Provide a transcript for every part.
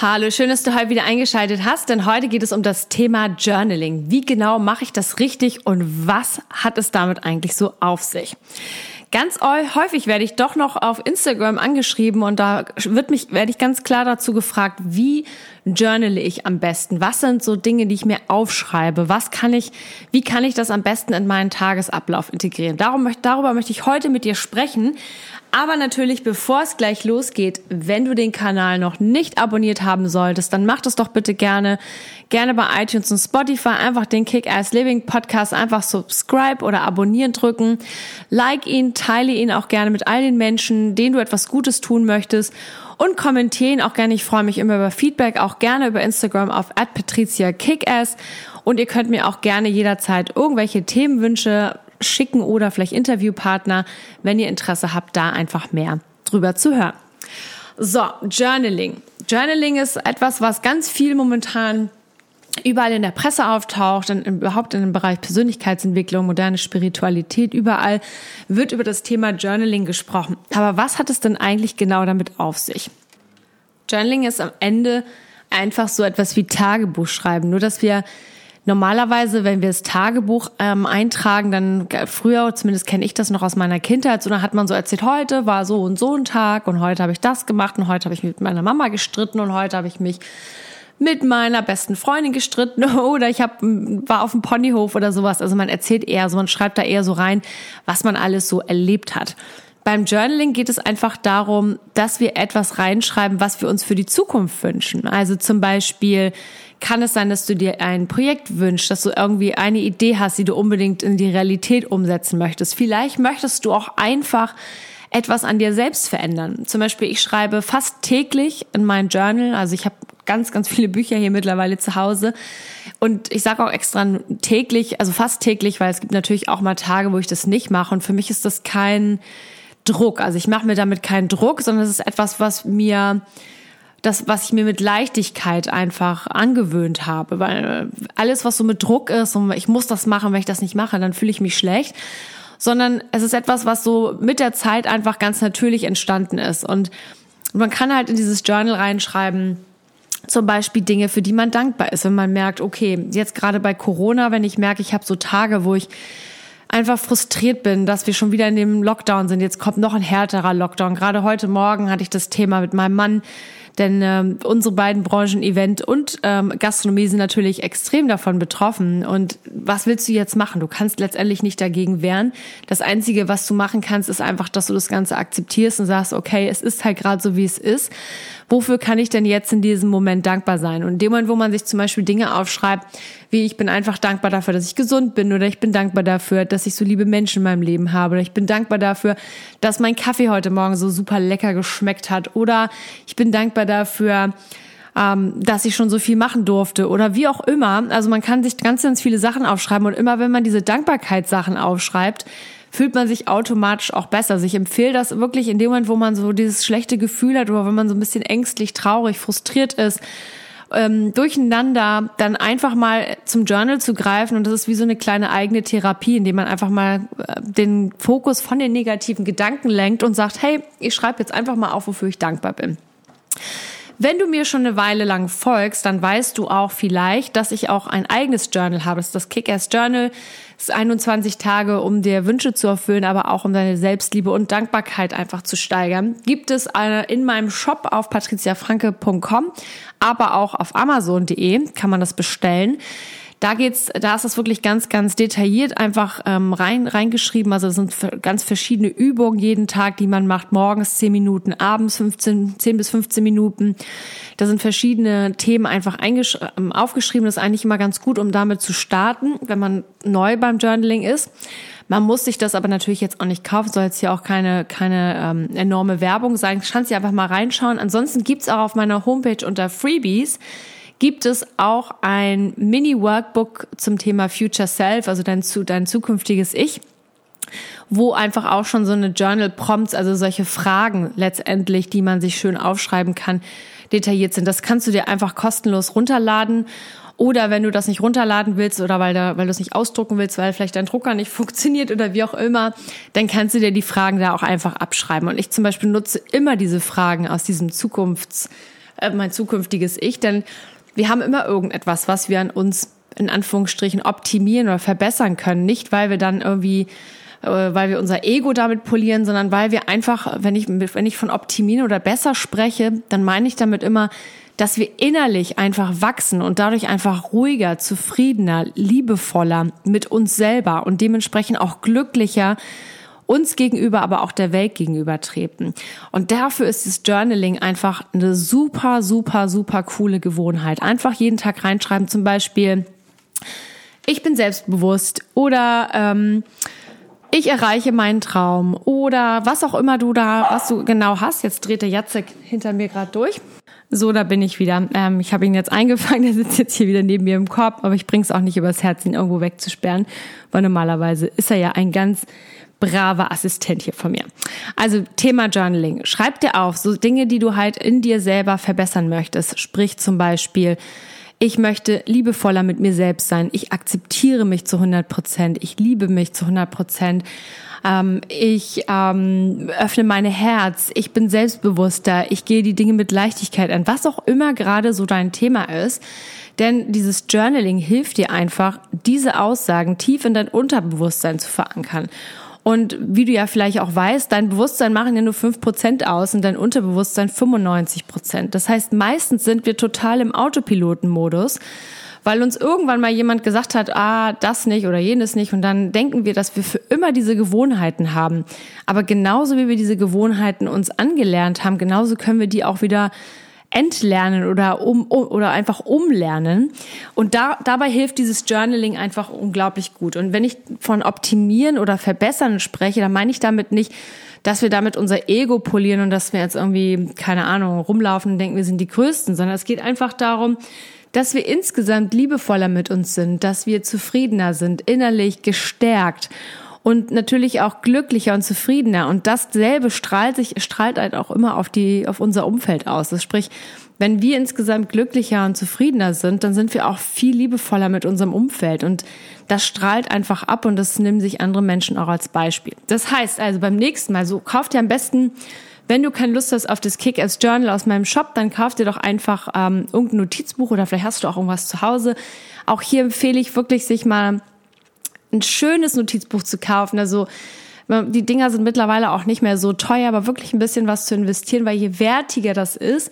Hallo, schön, dass du heute wieder eingeschaltet hast, denn heute geht es um das Thema Journaling. Wie genau mache ich das richtig und was hat es damit eigentlich so auf sich? Ganz häufig werde ich doch noch auf Instagram angeschrieben und da wird mich, werde ich ganz klar dazu gefragt, wie journale ich am besten? Was sind so Dinge, die ich mir aufschreibe? Was kann ich, wie kann ich das am besten in meinen Tagesablauf integrieren? Darum, darüber möchte ich heute mit dir sprechen. Aber natürlich, bevor es gleich losgeht, wenn du den Kanal noch nicht abonniert haben solltest, dann mach das doch bitte gerne. Gerne bei iTunes und Spotify einfach den Kick-Ass Living Podcast einfach subscribe oder abonnieren drücken. Like ihn, teile ihn auch gerne mit all den Menschen, denen du etwas Gutes tun möchtest und kommentieren auch gerne. Ich freue mich immer über Feedback, auch gerne über Instagram auf @patricia_kickass und ihr könnt mir auch gerne jederzeit irgendwelche Themenwünsche schicken oder vielleicht Interviewpartner, wenn ihr Interesse habt, da einfach mehr drüber zu hören. So, Journaling. Journaling ist etwas, was ganz viel momentan überall in der Presse auftaucht, in, überhaupt in dem Bereich Persönlichkeitsentwicklung, moderne Spiritualität, überall wird über das Thema Journaling gesprochen. Aber was hat es denn eigentlich genau damit auf sich? Journaling ist am Ende einfach so etwas wie Tagebuch schreiben, nur dass wir normalerweise, wenn wir das Tagebuch ähm, eintragen, dann früher, zumindest kenne ich das noch aus meiner Kindheit, so dann hat man so erzählt, heute war so und so ein Tag und heute habe ich das gemacht und heute habe ich mit meiner Mama gestritten und heute habe ich mich mit meiner besten Freundin gestritten oder ich hab, war auf dem Ponyhof oder sowas. Also man erzählt eher so, man schreibt da eher so rein, was man alles so erlebt hat. Beim Journaling geht es einfach darum, dass wir etwas reinschreiben, was wir uns für die Zukunft wünschen. Also zum Beispiel kann es sein, dass du dir ein Projekt wünschst, dass du irgendwie eine Idee hast, die du unbedingt in die Realität umsetzen möchtest. Vielleicht möchtest du auch einfach etwas an dir selbst verändern. Zum Beispiel, ich schreibe fast täglich in mein Journal, also ich habe ganz, ganz viele Bücher hier mittlerweile zu Hause. Und ich sage auch extra täglich, also fast täglich, weil es gibt natürlich auch mal Tage, wo ich das nicht mache. Und für mich ist das kein Druck. Also ich mache mir damit keinen Druck, sondern es ist etwas, was mir das, was ich mir mit Leichtigkeit einfach angewöhnt habe. Weil alles, was so mit Druck ist und ich muss das machen, wenn ich das nicht mache, dann fühle ich mich schlecht. Sondern es ist etwas, was so mit der Zeit einfach ganz natürlich entstanden ist. Und man kann halt in dieses Journal reinschreiben, zum Beispiel Dinge, für die man dankbar ist. Wenn man merkt, okay, jetzt gerade bei Corona, wenn ich merke, ich habe so Tage, wo ich einfach frustriert bin, dass wir schon wieder in dem Lockdown sind. Jetzt kommt noch ein härterer Lockdown. Gerade heute Morgen hatte ich das Thema mit meinem Mann, denn ähm, unsere beiden Branchen, Event und ähm, Gastronomie, sind natürlich extrem davon betroffen. Und was willst du jetzt machen? Du kannst letztendlich nicht dagegen wehren. Das Einzige, was du machen kannst, ist einfach, dass du das Ganze akzeptierst und sagst, okay, es ist halt gerade so, wie es ist wofür kann ich denn jetzt in diesem Moment dankbar sein? Und in dem Moment, wo man sich zum Beispiel Dinge aufschreibt, wie ich bin einfach dankbar dafür, dass ich gesund bin oder ich bin dankbar dafür, dass ich so liebe Menschen in meinem Leben habe oder ich bin dankbar dafür, dass mein Kaffee heute Morgen so super lecker geschmeckt hat oder ich bin dankbar dafür, ähm, dass ich schon so viel machen durfte oder wie auch immer. Also man kann sich ganz, ganz viele Sachen aufschreiben und immer wenn man diese Dankbarkeitssachen aufschreibt, fühlt man sich automatisch auch besser. Also ich empfehle das wirklich in dem Moment, wo man so dieses schlechte Gefühl hat oder wenn man so ein bisschen ängstlich, traurig, frustriert ist, ähm, durcheinander, dann einfach mal zum Journal zu greifen und das ist wie so eine kleine eigene Therapie, indem man einfach mal äh, den Fokus von den negativen Gedanken lenkt und sagt, hey, ich schreibe jetzt einfach mal auf, wofür ich dankbar bin. Wenn du mir schon eine Weile lang folgst, dann weißt du auch vielleicht, dass ich auch ein eigenes Journal habe. Das ist das Kick-Ass Journal. Das ist 21 Tage, um dir Wünsche zu erfüllen, aber auch um deine Selbstliebe und Dankbarkeit einfach zu steigern. Gibt es in meinem Shop auf patriziafranke.com, aber auch auf amazon.de kann man das bestellen. Da geht's, da ist das wirklich ganz, ganz detailliert einfach ähm, rein reingeschrieben. Also es sind ganz verschiedene Übungen jeden Tag, die man macht. Morgens 10 Minuten, abends 15, 10 bis 15 Minuten. Da sind verschiedene Themen einfach ähm, aufgeschrieben. Das ist eigentlich immer ganz gut, um damit zu starten, wenn man neu beim Journaling ist. Man muss sich das aber natürlich jetzt auch nicht kaufen, soll jetzt hier auch keine, keine ähm, enorme Werbung sein. Ich kann sie einfach mal reinschauen. Ansonsten gibt's auch auf meiner Homepage unter Freebies gibt es auch ein Mini-Workbook zum Thema Future Self, also dein, dein zukünftiges Ich wo einfach auch schon so eine Journal Prompts, also solche Fragen letztendlich, die man sich schön aufschreiben kann, detailliert sind. Das kannst du dir einfach kostenlos runterladen. Oder wenn du das nicht runterladen willst oder weil, da, weil du es nicht ausdrucken willst, weil vielleicht dein Drucker nicht funktioniert oder wie auch immer, dann kannst du dir die Fragen da auch einfach abschreiben. Und ich zum Beispiel nutze immer diese Fragen aus diesem Zukunfts, äh, mein zukünftiges Ich, denn wir haben immer irgendetwas, was wir an uns in Anführungsstrichen optimieren oder verbessern können. Nicht, weil wir dann irgendwie, äh, weil wir unser Ego damit polieren, sondern weil wir einfach, wenn ich, wenn ich von optimieren oder besser spreche, dann meine ich damit immer, dass wir innerlich einfach wachsen und dadurch einfach ruhiger, zufriedener, liebevoller mit uns selber und dementsprechend auch glücklicher uns gegenüber, aber auch der Welt gegenüber treten. Und dafür ist das Journaling einfach eine super, super, super coole Gewohnheit. Einfach jeden Tag reinschreiben, zum Beispiel, ich bin selbstbewusst oder ähm, ich erreiche meinen Traum oder was auch immer du da, was du genau hast. Jetzt dreht der Jacek hinter mir gerade durch. So, da bin ich wieder. Ähm, ich habe ihn jetzt eingefangen, der sitzt jetzt hier wieder neben mir im Korb, aber ich bring's auch nicht übers Herz, ihn irgendwo wegzusperren, weil normalerweise ist er ja ein ganz braver Assistent hier von mir. Also Thema Journaling. Schreib dir auf, so Dinge, die du halt in dir selber verbessern möchtest. Sprich zum Beispiel, ich möchte liebevoller mit mir selbst sein. Ich akzeptiere mich zu 100 Prozent. Ich liebe mich zu 100 Prozent. Ähm, ich ähm, öffne meine Herz. Ich bin selbstbewusster. Ich gehe die Dinge mit Leichtigkeit an. Was auch immer gerade so dein Thema ist. Denn dieses Journaling hilft dir einfach, diese Aussagen tief in dein Unterbewusstsein zu verankern. Und wie du ja vielleicht auch weißt, dein Bewusstsein machen ja nur fünf Prozent aus und dein Unterbewusstsein 95%. Das heißt, meistens sind wir total im Autopilotenmodus, weil uns irgendwann mal jemand gesagt hat, ah, das nicht oder jenes nicht. Und dann denken wir, dass wir für immer diese Gewohnheiten haben. Aber genauso wie wir diese Gewohnheiten uns angelernt haben, genauso können wir die auch wieder entlernen oder um, oder einfach umlernen. Und da, dabei hilft dieses Journaling einfach unglaublich gut. Und wenn ich von optimieren oder verbessern spreche, dann meine ich damit nicht, dass wir damit unser Ego polieren und dass wir jetzt irgendwie, keine Ahnung, rumlaufen und denken, wir sind die Größten, sondern es geht einfach darum, dass wir insgesamt liebevoller mit uns sind, dass wir zufriedener sind, innerlich gestärkt und natürlich auch glücklicher und zufriedener. Und dasselbe strahlt sich, strahlt halt auch immer auf die, auf unser Umfeld aus. Das sprich, wenn wir insgesamt glücklicher und zufriedener sind, dann sind wir auch viel liebevoller mit unserem Umfeld. Und das strahlt einfach ab und das nehmen sich andere Menschen auch als Beispiel. Das heißt also beim nächsten Mal, so kauft ihr am besten wenn du keine Lust hast auf das Kick-Ass Journal aus meinem Shop, dann kauf dir doch einfach ähm, irgendein Notizbuch oder vielleicht hast du auch irgendwas zu Hause. Auch hier empfehle ich wirklich, sich mal ein schönes Notizbuch zu kaufen. Also die Dinger sind mittlerweile auch nicht mehr so teuer, aber wirklich ein bisschen was zu investieren, weil je wertiger das ist,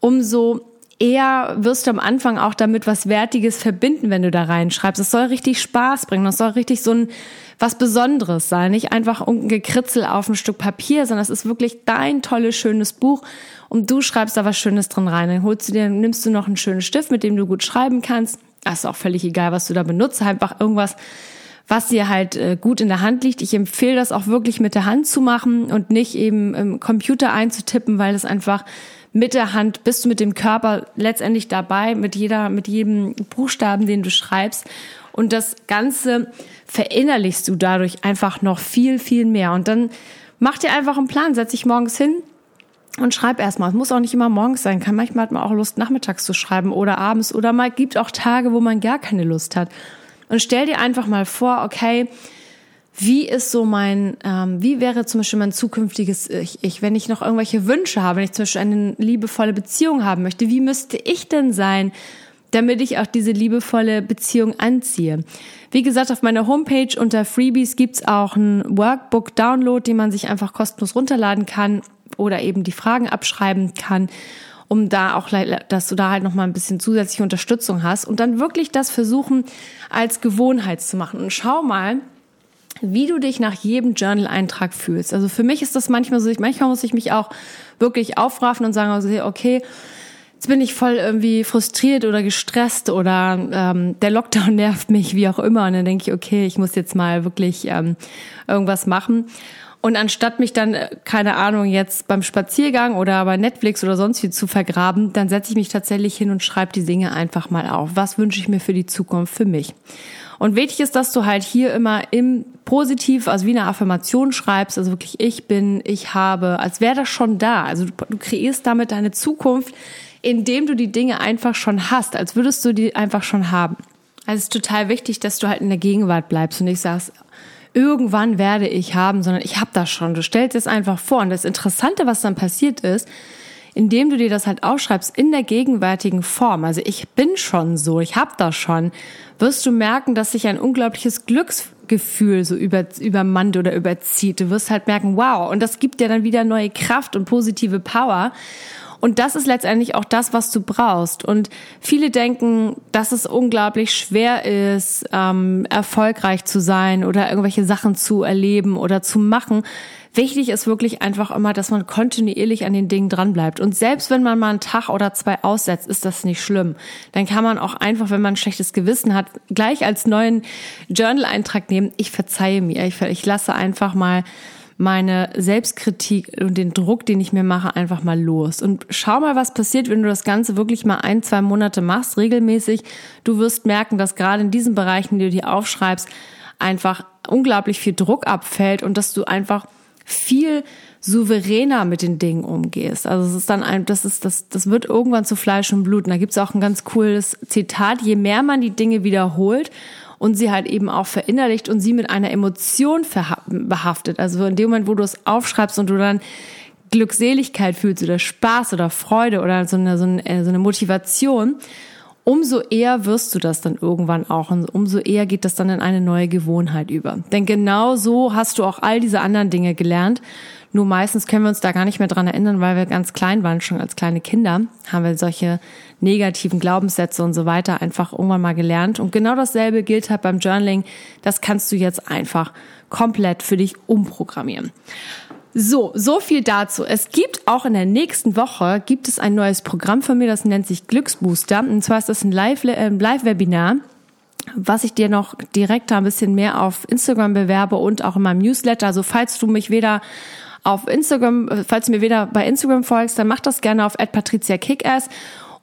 umso eher wirst du am Anfang auch damit was Wertiges verbinden, wenn du da reinschreibst. Es soll richtig Spaß bringen, es soll richtig so ein was Besonderes sein, nicht einfach irgendein Gekritzel auf ein Stück Papier, sondern es ist wirklich dein tolles, schönes Buch und du schreibst da was Schönes drin rein. Dann holst du dir, nimmst du noch einen schönen Stift, mit dem du gut schreiben kannst. Das ist auch völlig egal, was du da benutzt, einfach irgendwas, was dir halt äh, gut in der Hand liegt. Ich empfehle das auch wirklich mit der Hand zu machen und nicht eben im Computer einzutippen, weil das einfach mit der Hand bist du mit dem Körper letztendlich dabei, mit jeder, mit jedem Buchstaben, den du schreibst. Und das Ganze verinnerlichst du dadurch einfach noch viel, viel mehr. Und dann mach dir einfach einen Plan, setz dich morgens hin und schreib erstmal. Es muss auch nicht immer morgens sein, kann manchmal hat man auch Lust, nachmittags zu schreiben oder abends oder mal gibt auch Tage, wo man gar keine Lust hat. Und stell dir einfach mal vor, okay, wie ist so mein, ähm, wie wäre zum Beispiel mein zukünftiges Ich, ich, wenn ich noch irgendwelche Wünsche habe, wenn ich zum Beispiel eine liebevolle Beziehung haben möchte, wie müsste ich denn sein, damit ich auch diese liebevolle Beziehung anziehe? Wie gesagt, auf meiner Homepage unter Freebies gibt's auch ein Workbook-Download, den man sich einfach kostenlos runterladen kann oder eben die Fragen abschreiben kann. Um da auch, dass du da halt nochmal ein bisschen zusätzliche Unterstützung hast und dann wirklich das versuchen als Gewohnheit zu machen. Und schau mal, wie du dich nach jedem Journal-Eintrag fühlst. Also für mich ist das manchmal so, manchmal muss ich mich auch wirklich aufraffen und sagen, also, okay, jetzt bin ich voll irgendwie frustriert oder gestresst oder ähm, der Lockdown nervt mich, wie auch immer. Und dann denke ich, okay, ich muss jetzt mal wirklich ähm, irgendwas machen. Und anstatt mich dann, äh, keine Ahnung, jetzt beim Spaziergang oder bei Netflix oder sonst wie zu vergraben, dann setze ich mich tatsächlich hin und schreibe die Dinge einfach mal auf. Was wünsche ich mir für die Zukunft für mich? Und wichtig ist, dass du halt hier immer im Positiv, also wie eine Affirmation schreibst, also wirklich ich bin, ich habe, als wäre das schon da. Also du, du kreierst damit deine Zukunft, indem du die Dinge einfach schon hast, als würdest du die einfach schon haben. Also es ist total wichtig, dass du halt in der Gegenwart bleibst und nicht sagst, irgendwann werde ich haben, sondern ich habe das schon. Du stellst es einfach vor. Und das Interessante, was dann passiert ist, indem du dir das halt aufschreibst in der gegenwärtigen Form, also ich bin schon so, ich habe das schon, wirst du merken, dass sich ein unglaubliches Glücksgefühl so über, übermannt oder überzieht. Du wirst halt merken, wow, und das gibt dir dann wieder neue Kraft und positive Power. Und das ist letztendlich auch das, was du brauchst. Und viele denken, dass es unglaublich schwer ist, ähm, erfolgreich zu sein oder irgendwelche Sachen zu erleben oder zu machen. Wichtig ist wirklich einfach immer, dass man kontinuierlich an den Dingen dranbleibt. Und selbst wenn man mal einen Tag oder zwei aussetzt, ist das nicht schlimm. Dann kann man auch einfach, wenn man ein schlechtes Gewissen hat, gleich als neuen Journal-Eintrag nehmen, ich verzeihe mir. Ich, ich lasse einfach mal meine Selbstkritik und den Druck, den ich mir mache, einfach mal los. Und schau mal, was passiert, wenn du das Ganze wirklich mal ein, zwei Monate machst, regelmäßig. Du wirst merken, dass gerade in diesen Bereichen, die du dir aufschreibst, einfach unglaublich viel Druck abfällt und dass du einfach viel souveräner mit den Dingen umgehst. Also es ist dann ein, das ist, das, das wird irgendwann zu Fleisch und Blut. Und da gibt's auch ein ganz cooles Zitat. Je mehr man die Dinge wiederholt und sie halt eben auch verinnerlicht und sie mit einer Emotion behaftet. Also in dem Moment, wo du es aufschreibst und du dann Glückseligkeit fühlst oder Spaß oder Freude oder so eine, so eine, so eine Motivation, umso eher wirst du das dann irgendwann auch und umso eher geht das dann in eine neue Gewohnheit über. Denn genau so hast du auch all diese anderen Dinge gelernt nur meistens können wir uns da gar nicht mehr dran erinnern, weil wir ganz klein waren, schon als kleine Kinder, haben wir solche negativen Glaubenssätze und so weiter einfach irgendwann mal gelernt. Und genau dasselbe gilt halt beim Journaling. Das kannst du jetzt einfach komplett für dich umprogrammieren. So, so viel dazu. Es gibt auch in der nächsten Woche gibt es ein neues Programm von mir, das nennt sich Glücksbooster. Und zwar ist das ein äh, Live-Webinar. was ich dir noch direkt ein bisschen mehr auf Instagram bewerbe und auch in meinem Newsletter. Also falls du mich weder auf Instagram, falls du mir weder bei Instagram folgst, dann mach das gerne auf @patriziakickass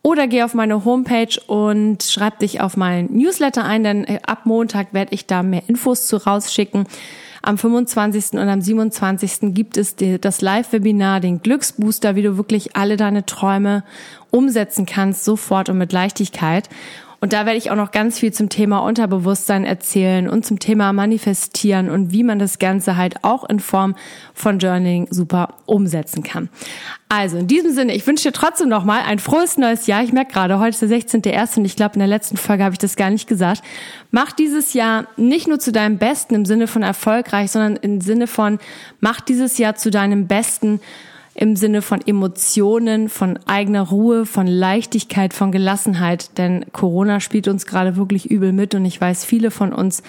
oder geh auf meine Homepage und schreib dich auf meinen Newsletter ein, denn äh, ab Montag werde ich da mehr Infos zu rausschicken. Am 25. und am 27. gibt es das Live-Webinar, den Glücksbooster, wie du wirklich alle deine Träume umsetzen kannst, sofort und mit Leichtigkeit. Und da werde ich auch noch ganz viel zum Thema Unterbewusstsein erzählen und zum Thema Manifestieren und wie man das Ganze halt auch in Form von Journaling super umsetzen kann. Also in diesem Sinne, ich wünsche dir trotzdem nochmal ein frohes neues Jahr. Ich merke gerade, heute ist der 16.01. und ich glaube, in der letzten Folge habe ich das gar nicht gesagt. Mach dieses Jahr nicht nur zu deinem Besten im Sinne von erfolgreich, sondern im Sinne von, mach dieses Jahr zu deinem Besten im Sinne von Emotionen, von eigener Ruhe, von Leichtigkeit, von Gelassenheit. Denn Corona spielt uns gerade wirklich übel mit und ich weiß, viele von uns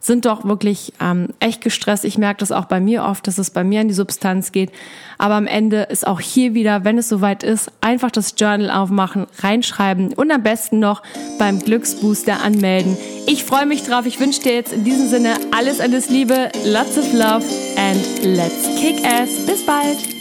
sind doch wirklich ähm, echt gestresst. Ich merke das auch bei mir oft, dass es bei mir an die Substanz geht. Aber am Ende ist auch hier wieder, wenn es soweit ist, einfach das Journal aufmachen, reinschreiben und am besten noch beim Glücksbooster anmelden. Ich freue mich drauf. Ich wünsche dir jetzt in diesem Sinne alles, alles Liebe, lots of love and let's kick ass. Bis bald.